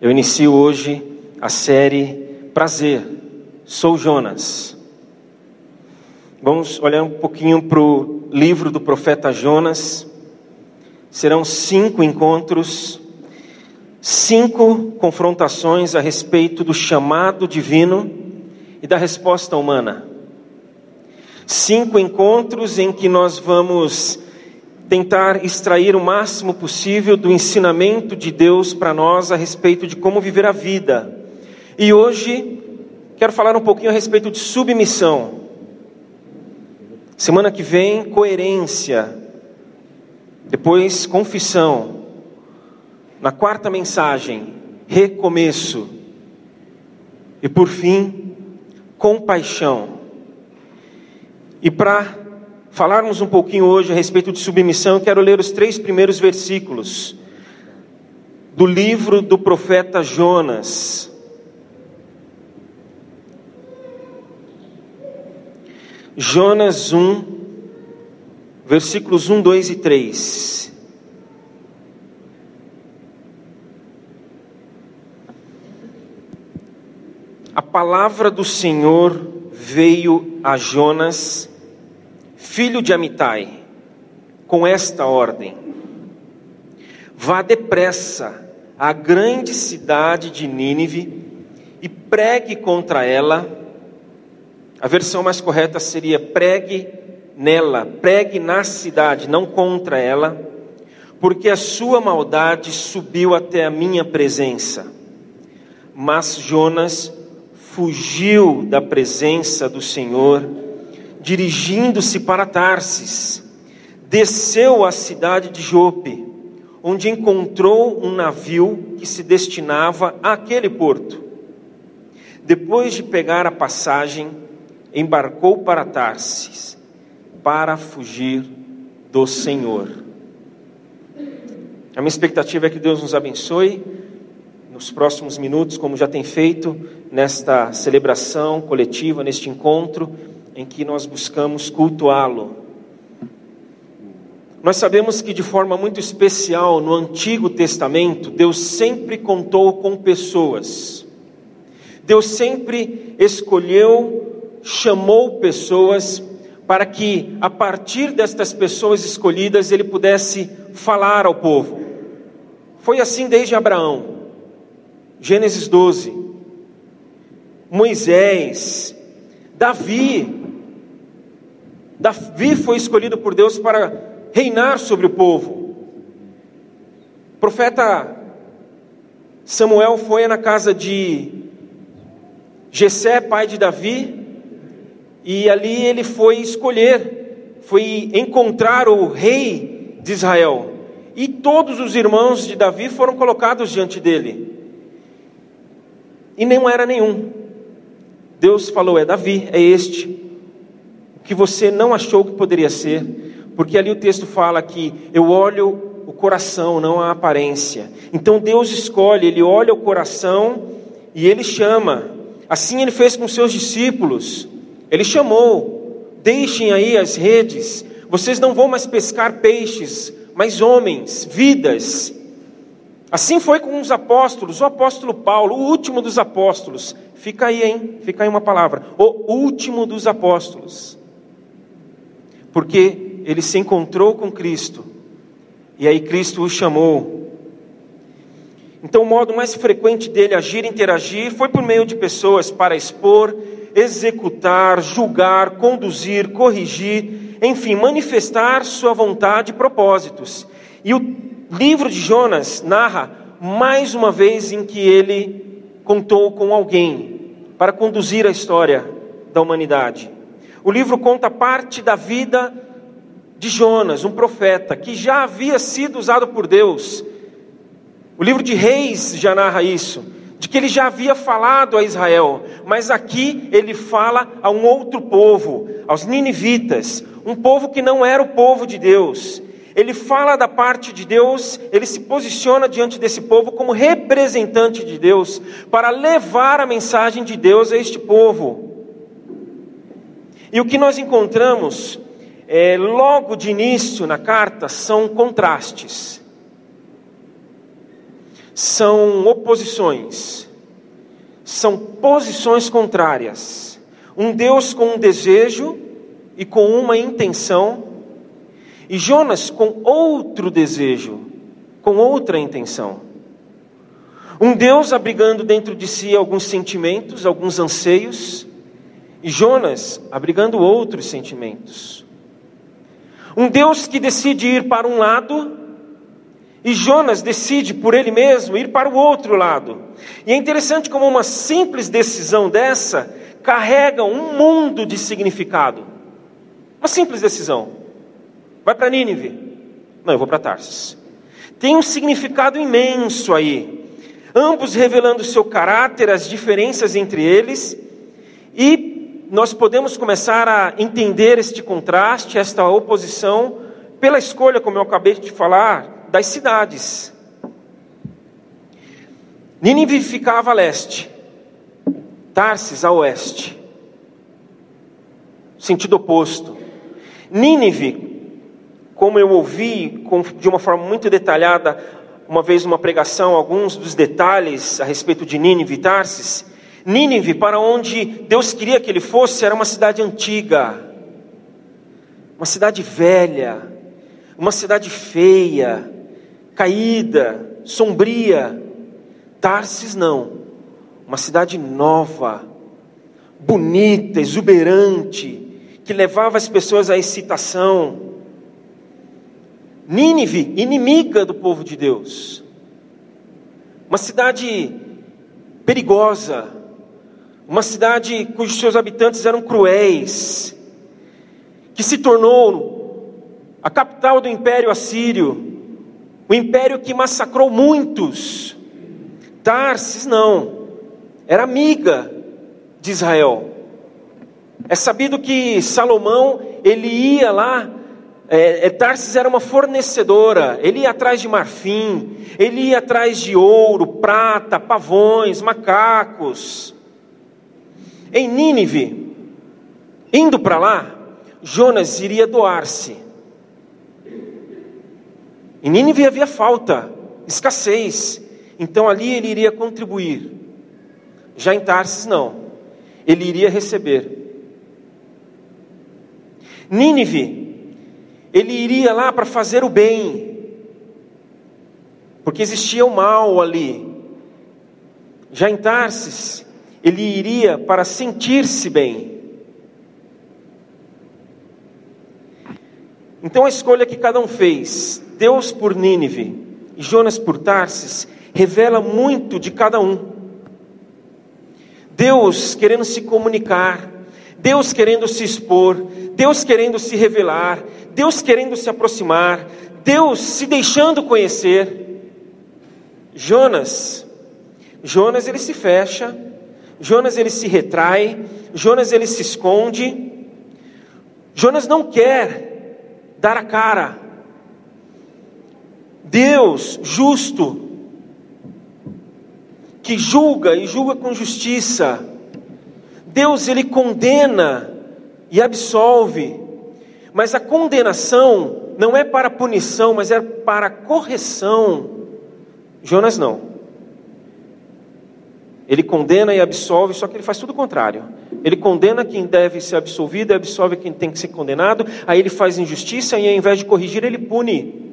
Eu inicio hoje a série Prazer, sou Jonas. Vamos olhar um pouquinho para o livro do profeta Jonas. Serão cinco encontros, cinco confrontações a respeito do chamado divino e da resposta humana. Cinco encontros em que nós vamos tentar extrair o máximo possível do ensinamento de Deus para nós a respeito de como viver a vida. E hoje quero falar um pouquinho a respeito de submissão. Semana que vem, coerência. Depois, confissão. Na quarta mensagem, recomeço. E por fim, compaixão. E para falarmos um pouquinho hoje a respeito de submissão, eu quero ler os três primeiros versículos do livro do profeta Jonas. Jonas 1, versículos 1, 2 e 3. A palavra do Senhor veio a Jonas filho de Amitai, com esta ordem: Vá depressa à grande cidade de Nínive e pregue contra ela. A versão mais correta seria pregue nela, pregue na cidade, não contra ela, porque a sua maldade subiu até a minha presença. Mas Jonas fugiu da presença do Senhor dirigindo-se para Tarsis, desceu à cidade de Jope, onde encontrou um navio que se destinava àquele porto. Depois de pegar a passagem, embarcou para Tarsis, para fugir do Senhor. A minha expectativa é que Deus nos abençoe nos próximos minutos, como já tem feito nesta celebração coletiva, neste encontro em que nós buscamos cultuá-lo. Nós sabemos que de forma muito especial no Antigo Testamento, Deus sempre contou com pessoas. Deus sempre escolheu, chamou pessoas para que a partir destas pessoas escolhidas ele pudesse falar ao povo. Foi assim desde Abraão. Gênesis 12. Moisés, Davi, Davi foi escolhido por Deus para reinar sobre o povo. O profeta Samuel foi na casa de Jessé, pai de Davi, e ali ele foi escolher, foi encontrar o rei de Israel. E todos os irmãos de Davi foram colocados diante dele. E não era nenhum. Deus falou: é Davi, é este que você não achou que poderia ser, porque ali o texto fala que eu olho o coração, não a aparência. Então Deus escolhe, ele olha o coração e ele chama. Assim ele fez com seus discípulos. Ele chamou: "Deixem aí as redes. Vocês não vão mais pescar peixes, mas homens, vidas." Assim foi com os apóstolos, o apóstolo Paulo, o último dos apóstolos. Fica aí, hein? Fica aí uma palavra. O último dos apóstolos porque ele se encontrou com Cristo e aí Cristo o chamou. Então, o modo mais frequente dele agir e interagir foi por meio de pessoas para expor, executar, julgar, conduzir, corrigir, enfim, manifestar sua vontade e propósitos. E o livro de Jonas narra mais uma vez em que ele contou com alguém para conduzir a história da humanidade. O livro conta parte da vida de Jonas, um profeta que já havia sido usado por Deus. O livro de Reis já narra isso, de que ele já havia falado a Israel, mas aqui ele fala a um outro povo, aos ninivitas, um povo que não era o povo de Deus. Ele fala da parte de Deus, ele se posiciona diante desse povo como representante de Deus, para levar a mensagem de Deus a este povo. E o que nós encontramos é, logo de início na carta são contrastes. são oposições, são posições contrárias. Um Deus com um desejo e com uma intenção, e Jonas com outro desejo, com outra intenção. Um Deus abrigando dentro de si alguns sentimentos, alguns anseios, e Jonas abrigando outros sentimentos. Um Deus que decide ir para um lado e Jonas decide por ele mesmo ir para o outro lado. E é interessante como uma simples decisão dessa carrega um mundo de significado. Uma simples decisão. Vai para Nínive? Não, eu vou para Tarsis. Tem um significado imenso aí. Ambos revelando seu caráter, as diferenças entre eles, e nós podemos começar a entender este contraste, esta oposição, pela escolha, como eu acabei de falar, das cidades. Nínive ficava a leste, Tarsis a oeste, sentido oposto. Nínive, como eu ouvi de uma forma muito detalhada, uma vez uma pregação, alguns dos detalhes a respeito de Nínive e Tarsis. Nínive, para onde Deus queria que ele fosse, era uma cidade antiga, uma cidade velha, uma cidade feia, caída, sombria. Tarsis não, uma cidade nova, bonita, exuberante, que levava as pessoas à excitação. Nínive, inimiga do povo de Deus, uma cidade perigosa, uma cidade cujos seus habitantes eram cruéis, que se tornou a capital do império assírio, o império que massacrou muitos. Tarsis não, era amiga de Israel. É sabido que Salomão, ele ia lá, é, é, Tarsis era uma fornecedora, ele ia atrás de marfim, ele ia atrás de ouro, prata, pavões, macacos. Em Nínive, indo para lá, Jonas iria doar-se. Em Nínive havia falta, escassez, então ali ele iria contribuir. Já em Tarsis, não, ele iria receber. Nínive, ele iria lá para fazer o bem, porque existia o mal ali. Já em Tarsis, ele iria para sentir-se bem. Então a escolha que cada um fez, Deus por Nínive e Jonas por Tarsis, revela muito de cada um. Deus querendo se comunicar, Deus querendo se expor, Deus querendo se revelar, Deus querendo se aproximar, Deus se deixando conhecer. Jonas, Jonas ele se fecha, Jonas ele se retrai, Jonas ele se esconde. Jonas não quer dar a cara. Deus justo, que julga e julga com justiça. Deus ele condena e absolve. Mas a condenação não é para punição, mas é para correção. Jonas não. Ele condena e absolve, só que ele faz tudo o contrário. Ele condena quem deve ser absolvido, absolve quem tem que ser condenado, aí ele faz injustiça e ao invés de corrigir, ele pune.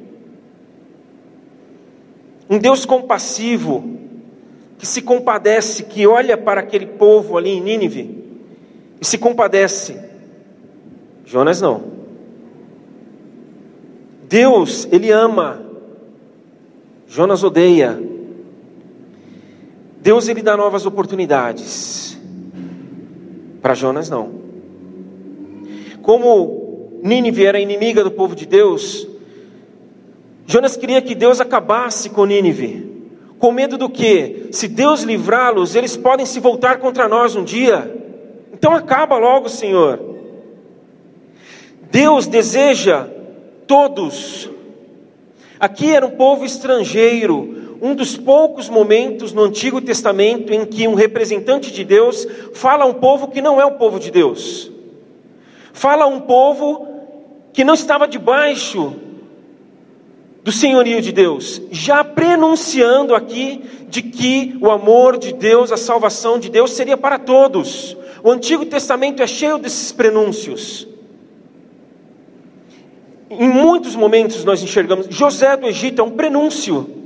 Um Deus compassivo, que se compadece, que olha para aquele povo ali em Nínive e se compadece. Jonas não. Deus, ele ama. Jonas odeia. Deus ele dá novas oportunidades. Para Jonas não. Como Nínive era inimiga do povo de Deus, Jonas queria que Deus acabasse com Nínive. Com medo do que? Se Deus livrá-los, eles podem se voltar contra nós um dia. Então acaba logo, Senhor. Deus deseja todos. Aqui era um povo estrangeiro, um dos poucos momentos no Antigo Testamento em que um representante de Deus fala a um povo que não é o povo de Deus. Fala a um povo que não estava debaixo do senhorio de Deus, já prenunciando aqui de que o amor de Deus, a salvação de Deus seria para todos. O Antigo Testamento é cheio desses prenúncios. Em muitos momentos nós enxergamos, José do Egito é um prenúncio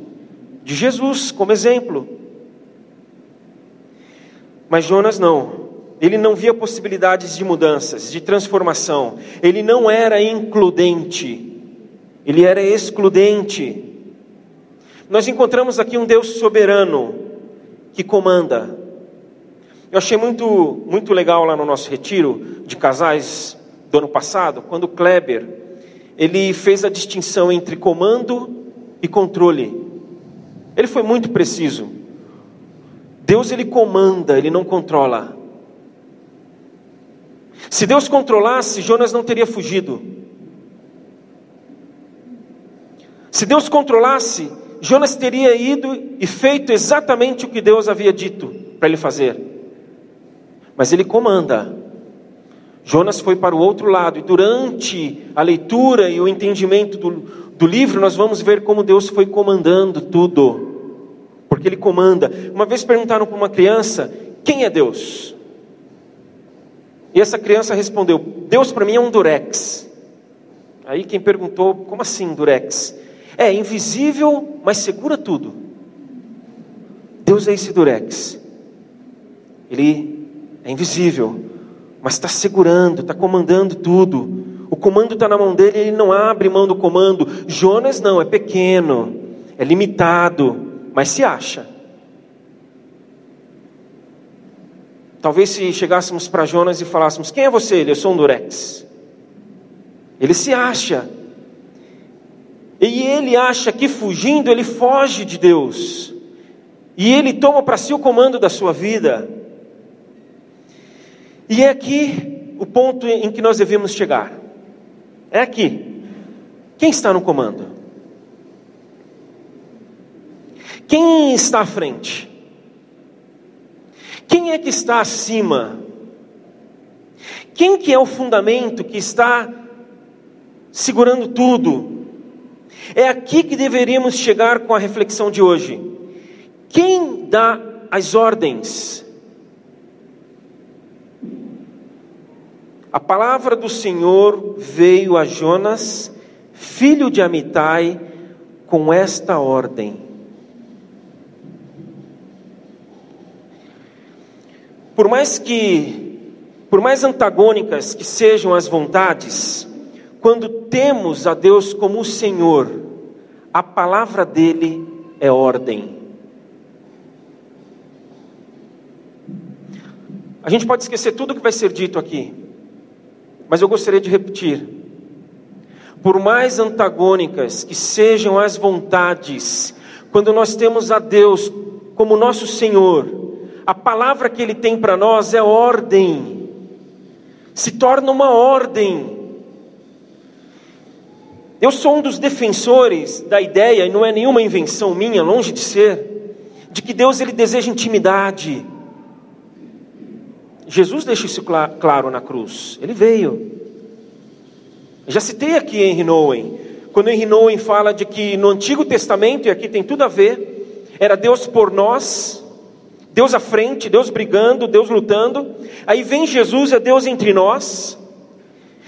de Jesus como exemplo. Mas Jonas não. Ele não via possibilidades de mudanças, de transformação. Ele não era includente. Ele era excludente. Nós encontramos aqui um Deus soberano que comanda. Eu achei muito, muito legal lá no nosso retiro de casais do ano passado, quando Kleber ele fez a distinção entre comando e controle. Ele foi muito preciso. Deus ele comanda, ele não controla. Se Deus controlasse, Jonas não teria fugido. Se Deus controlasse, Jonas teria ido e feito exatamente o que Deus havia dito para ele fazer. Mas ele comanda. Jonas foi para o outro lado, e durante a leitura e o entendimento do, do livro, nós vamos ver como Deus foi comandando tudo, porque Ele comanda. Uma vez perguntaram para uma criança: Quem é Deus? E essa criança respondeu: Deus para mim é um durex. Aí quem perguntou: Como assim durex? É invisível, mas segura tudo. Deus é esse durex. Ele é invisível, mas está segurando, está comandando tudo. O comando está na mão dele, ele não abre mão do comando. Jonas não, é pequeno, é limitado, mas se acha. Talvez se chegássemos para Jonas e falássemos: Quem é você? Ele, eu sou um durex. Ele se acha, e ele acha que fugindo ele foge de Deus. E ele toma para si o comando da sua vida. E é aqui o ponto em que nós devemos chegar. É aqui. Quem está no comando? Quem está à frente? Quem é que está acima? Quem que é o fundamento que está segurando tudo? É aqui que deveríamos chegar com a reflexão de hoje. Quem dá as ordens? A palavra do Senhor veio a Jonas, filho de Amitai, com esta ordem: Por mais que, por mais antagônicas que sejam as vontades, quando temos a Deus como o Senhor, a palavra dele é ordem. A gente pode esquecer tudo que vai ser dito aqui, mas eu gostaria de repetir. Por mais antagônicas que sejam as vontades, quando nós temos a Deus como nosso Senhor, a palavra que Ele tem para nós é ordem, se torna uma ordem. Eu sou um dos defensores da ideia, e não é nenhuma invenção minha, longe de ser, de que Deus ele deseja intimidade. Jesus deixa isso claro na cruz. Ele veio. Já citei aqui Henry Nowen, quando Henry Nowen fala de que no Antigo Testamento, e aqui tem tudo a ver, era Deus por nós, Deus à frente, Deus brigando, Deus lutando. Aí vem Jesus, é Deus entre nós.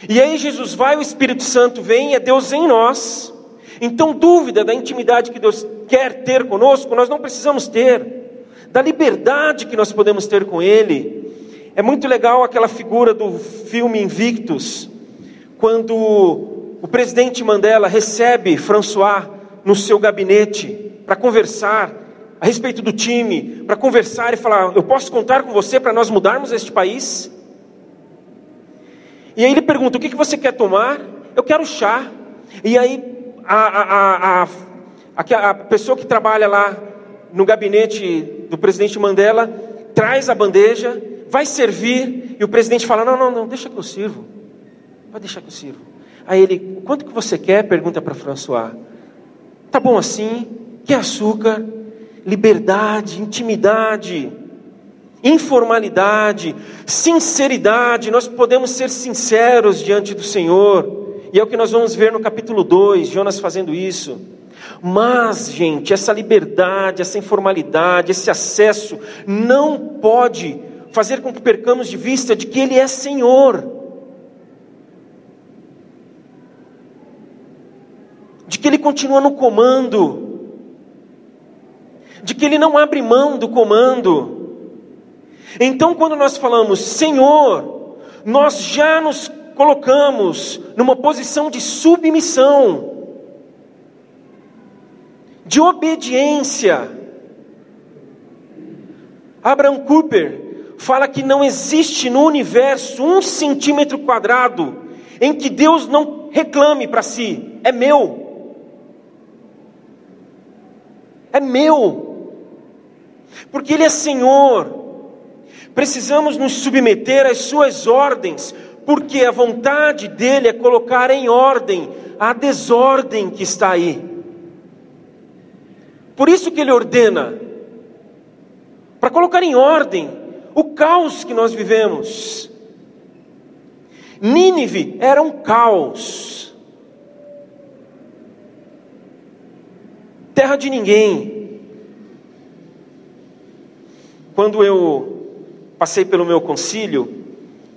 E aí Jesus vai, o Espírito Santo vem, é Deus em nós. Então, dúvida da intimidade que Deus quer ter conosco, nós não precisamos ter. Da liberdade que nós podemos ter com Ele. É muito legal aquela figura do filme Invictus, quando o presidente Mandela recebe François no seu gabinete para conversar a respeito do time, para conversar e falar: Eu posso contar com você para nós mudarmos este país? E aí ele pergunta: o que, que você quer tomar? Eu quero chá. E aí a, a, a, a, pessoa que trabalha lá no gabinete do presidente Mandela traz a bandeja, vai servir, e o presidente fala: Não, não, não, deixa que eu sirvo. Pode deixar que eu sirvo. Aí ele: Quanto que você quer? Pergunta para François. Tá bom assim? Quer açúcar? Liberdade, intimidade informalidade, sinceridade, nós podemos ser sinceros diante do Senhor, e é o que nós vamos ver no capítulo 2, Jonas fazendo isso. Mas, gente, essa liberdade, essa informalidade, esse acesso não pode fazer com que percamos de vista de que Ele é Senhor. De que Ele continua no comando. De que Ele não abre mão do comando. Então, quando nós falamos Senhor, nós já nos colocamos numa posição de submissão de obediência. Abraham Cooper fala que não existe no universo um centímetro quadrado em que Deus não reclame para si: é meu. É meu. Porque Ele é Senhor. Precisamos nos submeter às Suas ordens, porque a vontade dEle é colocar em ordem a desordem que está aí. Por isso que ele ordena, para colocar em ordem o caos que nós vivemos. Nínive era um caos, terra de ninguém. Quando eu passei pelo meu concílio,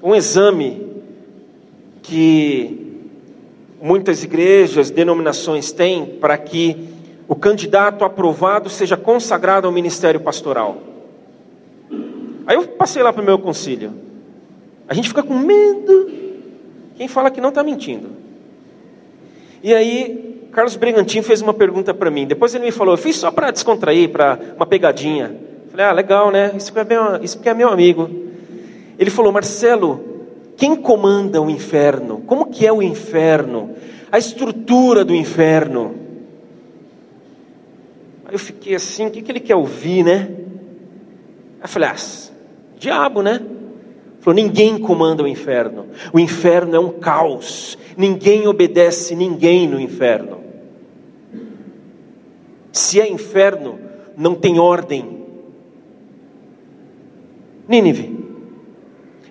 um exame que muitas igrejas, denominações têm para que o candidato aprovado seja consagrado ao ministério pastoral. Aí eu passei lá para o meu concílio. A gente fica com medo. Quem fala que não está mentindo. E aí, Carlos Brigantino fez uma pergunta para mim. Depois ele me falou, eu fiz só para descontrair, para uma pegadinha. Falei, ah, legal, né? Isso que, é meu, isso que é meu amigo. Ele falou, Marcelo, quem comanda o inferno? Como que é o inferno? A estrutura do inferno. Aí eu fiquei assim, o que, que ele quer ouvir, né? Aí eu falei, ah, diabo, né? Falou, ninguém comanda o inferno. O inferno é um caos. Ninguém obedece ninguém no inferno. Se é inferno, não tem ordem. Nínive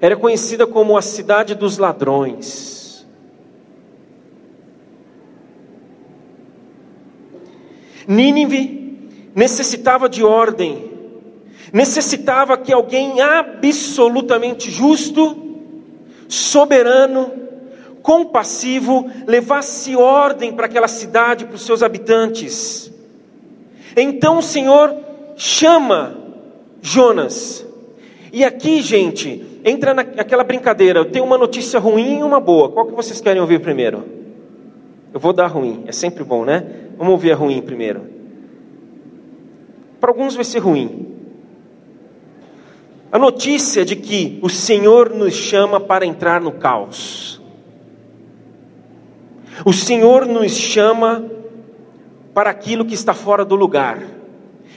era conhecida como a cidade dos ladrões. Nínive necessitava de ordem, necessitava que alguém absolutamente justo, soberano, compassivo, levasse ordem para aquela cidade, para os seus habitantes. Então o Senhor chama Jonas. E aqui, gente, entra naquela brincadeira. Eu tenho uma notícia ruim e uma boa. Qual que vocês querem ouvir primeiro? Eu vou dar ruim, é sempre bom, né? Vamos ouvir a ruim primeiro. Para alguns vai ser ruim. A notícia de que o Senhor nos chama para entrar no caos. O Senhor nos chama para aquilo que está fora do lugar.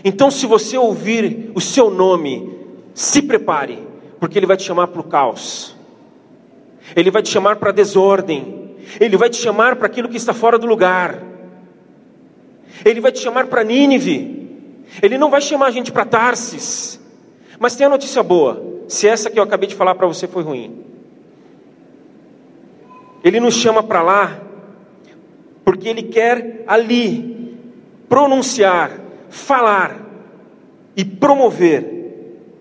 Então, se você ouvir o seu nome, se prepare, porque Ele vai te chamar para o caos, Ele vai te chamar para a desordem, Ele vai te chamar para aquilo que está fora do lugar, Ele vai te chamar para Nínive, ele não vai chamar a gente para Tarsis. Mas tem a notícia boa: se essa que eu acabei de falar para você foi ruim. Ele nos chama para lá, porque Ele quer ali pronunciar, falar e promover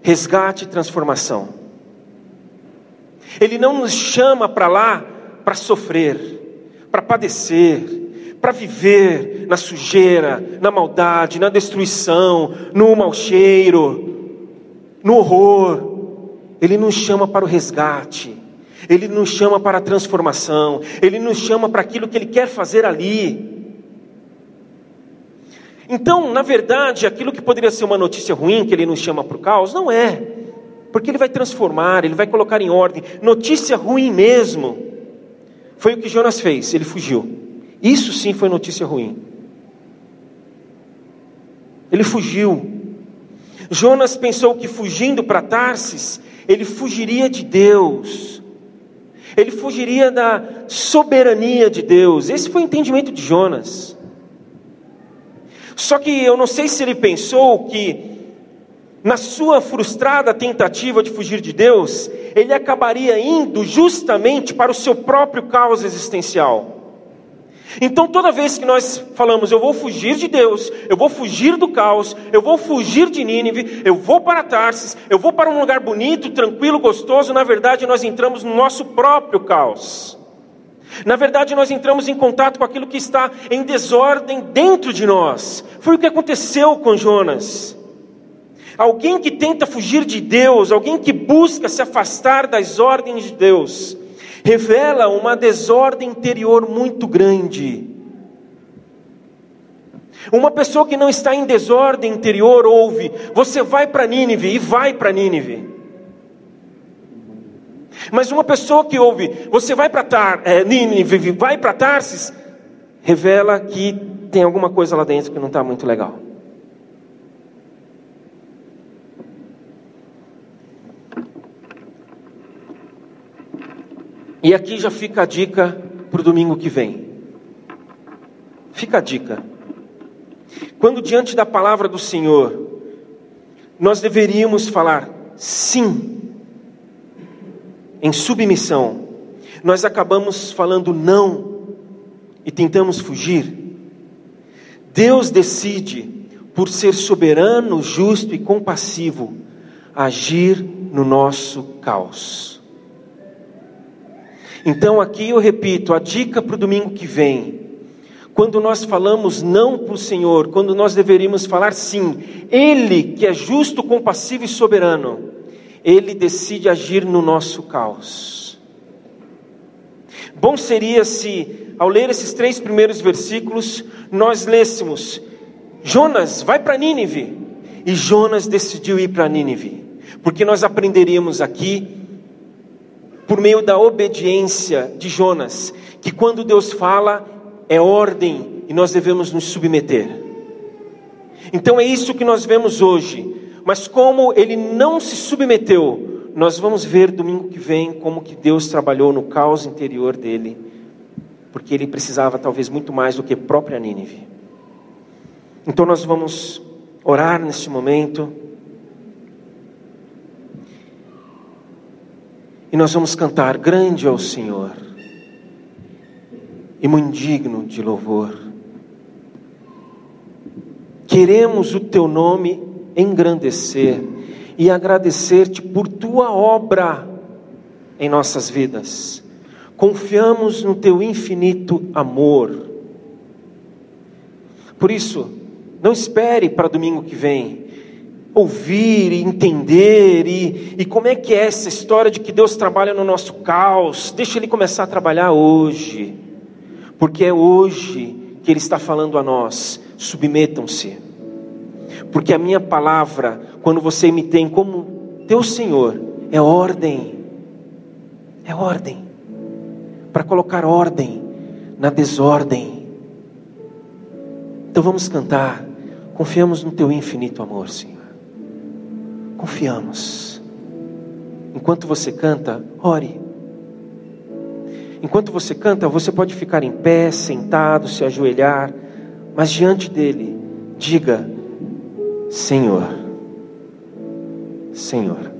resgate e transformação. Ele não nos chama para lá para sofrer, para padecer, para viver na sujeira, na maldade, na destruição, no mau cheiro, no horror. Ele nos chama para o resgate, Ele nos chama para a transformação, Ele nos chama para aquilo que Ele quer fazer ali. Então, na verdade, aquilo que poderia ser uma notícia ruim, que Ele nos chama para o caos, não é, porque Ele vai transformar, Ele vai colocar em ordem. Notícia ruim mesmo, foi o que Jonas fez, ele fugiu. Isso sim foi notícia ruim. Ele fugiu. Jonas pensou que fugindo para Tarsis, ele fugiria de Deus. Ele fugiria da soberania de Deus. Esse foi o entendimento de Jonas. Só que eu não sei se ele pensou que, na sua frustrada tentativa de fugir de Deus, ele acabaria indo justamente para o seu próprio caos existencial. Então, toda vez que nós falamos, eu vou fugir de Deus, eu vou fugir do caos, eu vou fugir de Nínive, eu vou para Tarsis, eu vou para um lugar bonito, tranquilo, gostoso, na verdade, nós entramos no nosso próprio caos. Na verdade, nós entramos em contato com aquilo que está em desordem dentro de nós. Foi o que aconteceu com Jonas. Alguém que tenta fugir de Deus, alguém que busca se afastar das ordens de Deus, revela uma desordem interior muito grande. Uma pessoa que não está em desordem interior ouve: você vai para Nínive e vai para Nínive. Mas uma pessoa que ouve: você vai para Tar, é, Nínive, vai para Tarsis, revela que tem alguma coisa lá dentro que não está muito legal. E aqui já fica a dica para o domingo que vem. Fica a dica. Quando diante da palavra do Senhor, nós deveríamos falar sim, em submissão, nós acabamos falando não e tentamos fugir. Deus decide, por ser soberano, justo e compassivo, agir no nosso caos. Então, aqui eu repito, a dica para o domingo que vem. Quando nós falamos não para o Senhor, quando nós deveríamos falar sim, Ele que é justo, compassivo e soberano, Ele decide agir no nosso caos. Bom seria se, ao ler esses três primeiros versículos, nós lêssemos: Jonas, vai para Nínive. E Jonas decidiu ir para Nínive, porque nós aprenderíamos aqui por meio da obediência de Jonas, que quando Deus fala, é ordem e nós devemos nos submeter. Então é isso que nós vemos hoje, mas como ele não se submeteu, nós vamos ver domingo que vem como que Deus trabalhou no caos interior dele, porque ele precisava talvez muito mais do que própria Nínive. Então nós vamos orar neste momento. E nós vamos cantar: Grande é o Senhor, e muito digno de louvor. Queremos o teu nome engrandecer e agradecer-te por tua obra em nossas vidas. Confiamos no teu infinito amor. Por isso, não espere para domingo que vem ouvir e entender e, e como é que é essa história de que Deus trabalha no nosso caos. Deixa Ele começar a trabalhar hoje, porque é hoje que Ele está falando a nós. Submetam-se, porque a minha palavra, quando você me tem como teu Senhor, é ordem, é ordem, para colocar ordem na desordem. Então vamos cantar, confiamos no teu infinito amor, Senhor. Confiamos. Enquanto você canta, ore. Enquanto você canta, você pode ficar em pé, sentado, se ajoelhar, mas diante dele, diga: Senhor, Senhor.